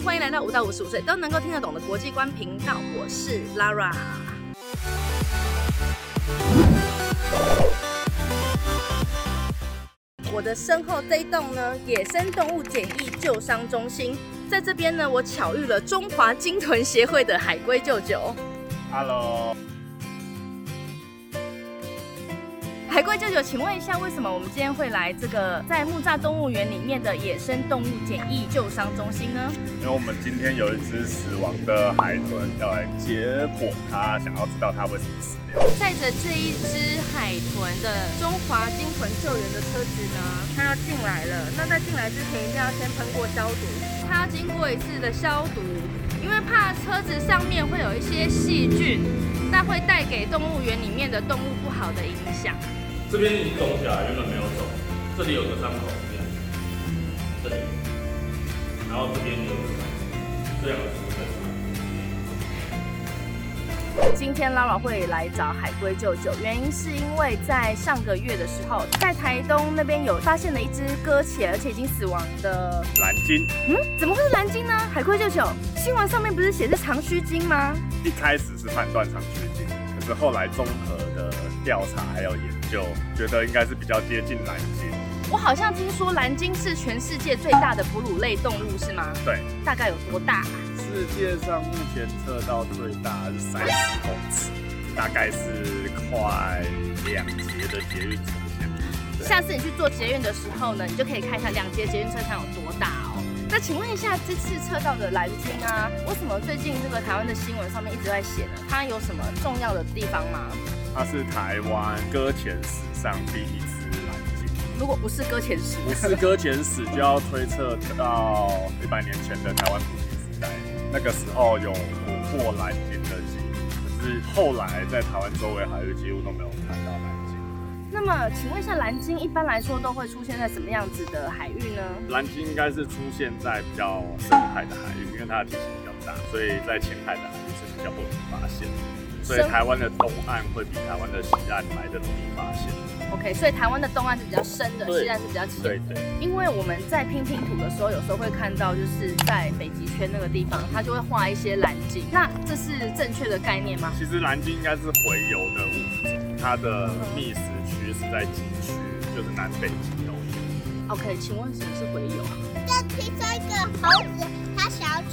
欢迎来到五到五十五岁都能够听得懂的国际观频道，我是 Lara。我的身后这一栋呢，野生动物检疫救伤中心，在这边呢，我巧遇了中华鲸豚协会的海龟舅舅。Hello，海龟舅舅，请问一下，为什么我们今天会来这个在木栅动物园里面的野生动物检疫救伤中心呢？因为我们今天有一只死亡的海豚要来解剖它，想要知道它为什么死掉。载着这一只海豚的中华鲸豚救援的车子呢，它要进来了。那在进来之前，一定要先喷过消毒，它要经过一次的消毒，因为怕车子上面会有一些细菌，那会带给动物园里面的动物不好的影响。这边已经肿起来，原本没有肿，这里有个伤口，这边，这里，然后这边有个伤口，这两个是正常。今天 Lara 会来找海龟舅舅，原因是因为在上个月的时候，在台东那边有发现了一只搁浅而且已经死亡的，蓝鲸嗯，怎么会是蓝鲸呢？海龟舅舅，新闻上面不是写是长须鲸吗？一开始是判断长须是后来综合的调查还有研究，觉得应该是比较接近蓝鲸。我好像听说蓝鲸是全世界最大的哺乳类动物，是吗？对，大概有多大？世界上目前测到最大是三十公尺，大概是快两节的捷运车厢。对下次你去做捷运的时候呢，你就可以看一下两节捷运车厢有多大哦。那请问一下，这次测到的蓝鲸啊，为什么最近这个台湾的新闻上面一直在写呢？它有什么重要的地方吗？它是台湾搁浅史上第一只蓝鲸。如果不是搁浅史，不是搁浅史，就要推测到一百年前的台湾捕鲸时代，那个时候有捕获蓝鲸的记录，可是后来在台湾周围海域几乎都没有看到蓝鲸。那么请问一下，蓝鲸一般来说都会出现在什么样子的海域呢？蓝鲸应该是出现在比较深海的海域，因为它的体型比较大，所以在浅海的海域是比较不容易发现的。所以台湾的东岸会比台湾的西岸来的容易发现。OK，所以台湾的东岸是比较深的，西岸是比较浅的。对对，因为我们在拼拼图的时候，有时候会看到，就是在北极圈那个地方，它就会画一些蓝鲸。那这是正确的概念吗？其实蓝鲸应该是洄游的物种，它的觅食区是在极区，就是南北极都有。OK，请问什么是洄游？听说一个猴子，它想要去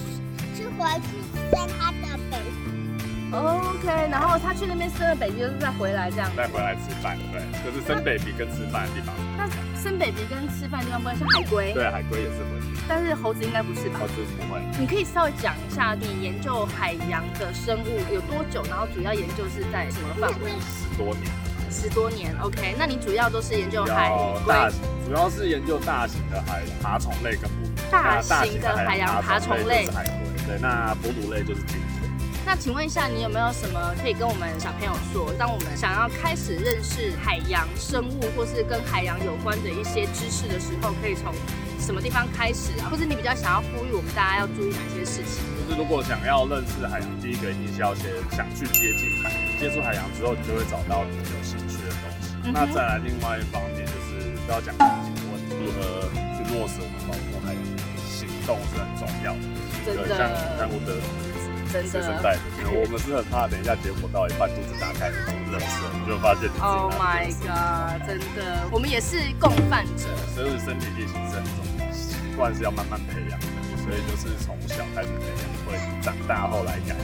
去回去生它的 baby，OK，然后他去那边生了 baby，就是再回来这样。再回来吃饭，对，就是生 baby 跟吃饭的地方。那生 baby 跟吃饭的地方不会是海龟？对，海龟也是回去，但是猴子应该不是吧猴？子不会。你可以稍微讲一下你研究海洋的生物有多久，然后主要研究是在什么范围？十多年，十多年。OK，那你主要都是研究海大型，主要是研究大型的海爬虫类跟哺乳。大型的海洋爬虫类就是海龟，对，那哺乳类就是鲸豚。那请问一下，你有没有什么可以跟我们小朋友说，当我们想要开始认识海洋生物或是跟海洋有关的一些知识的时候，可以从什么地方开始啊？或是你比较想要呼吁我们大家要注意哪些事情？就是如果想要认识海洋，第一个一定是要先想去接近海洋，接触海洋之后，你就会找到你有兴趣的东西。嗯那再来另外一方面就是需要讲环境问题，如何去落实我们保护海洋行动是很重要的。真的对像像我的真随身的。带着，我们是很怕等一下结果到一半肚子打开都是热色，你就发现你自己 Oh my god！真的，我们也是共犯者。所以身体力行是很重要，习惯是要慢慢培养的，所以就是从小开始培养，会长大后来改。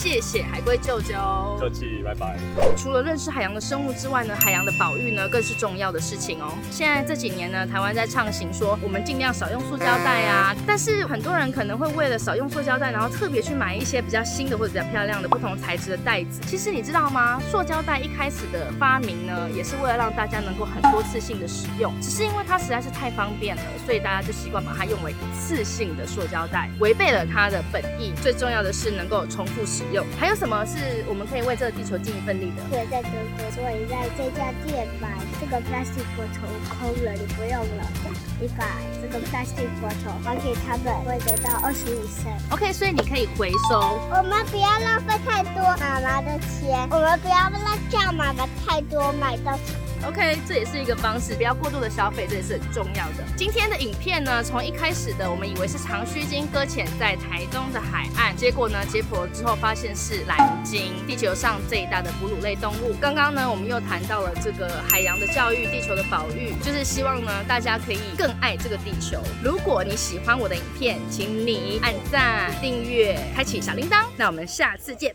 谢谢海龟舅舅。客气，拜拜。除了认识海洋的生物之外呢，海洋的保育呢更是重要的事情哦。现在这几年呢，台湾在畅行说我们尽量少用塑胶袋啊，但是很多人可能会为了少用塑胶袋，然后特别去买一些比较新的或者比较漂亮的不同材质的袋子。其实你知道吗？塑胶袋一开始的发明呢，也是为了让大家能够很多次性的使用，只是因为它实在是太方便了，所以大家就习惯把它用为一次性的塑胶袋，违背了它的本意。最重要的是能够重复使用。还有什么是我们可以为这个地球尽一份力的？对在德国，所以在这家店买这个 plastic bottle 空了，你不用了，你把这个 plastic bottle 还给他们，会得到二十五 cent。OK，所以你可以回收。我们不要浪费太多妈妈的钱，我们不要让叫妈妈太多买到 OK，这也是一个方式，不要过度的消费，这也是很重要的。今天的影片呢，从一开始的我们以为是长须鲸搁浅在台东的海岸，结果呢解剖之后发现是蓝鲸，地球上最大的哺乳类动物。刚刚呢，我们又谈到了这个海洋的教育、地球的保育，就是希望呢大家可以更爱这个地球。如果你喜欢我的影片，请你按赞、订阅、开启小铃铛。那我们下次见。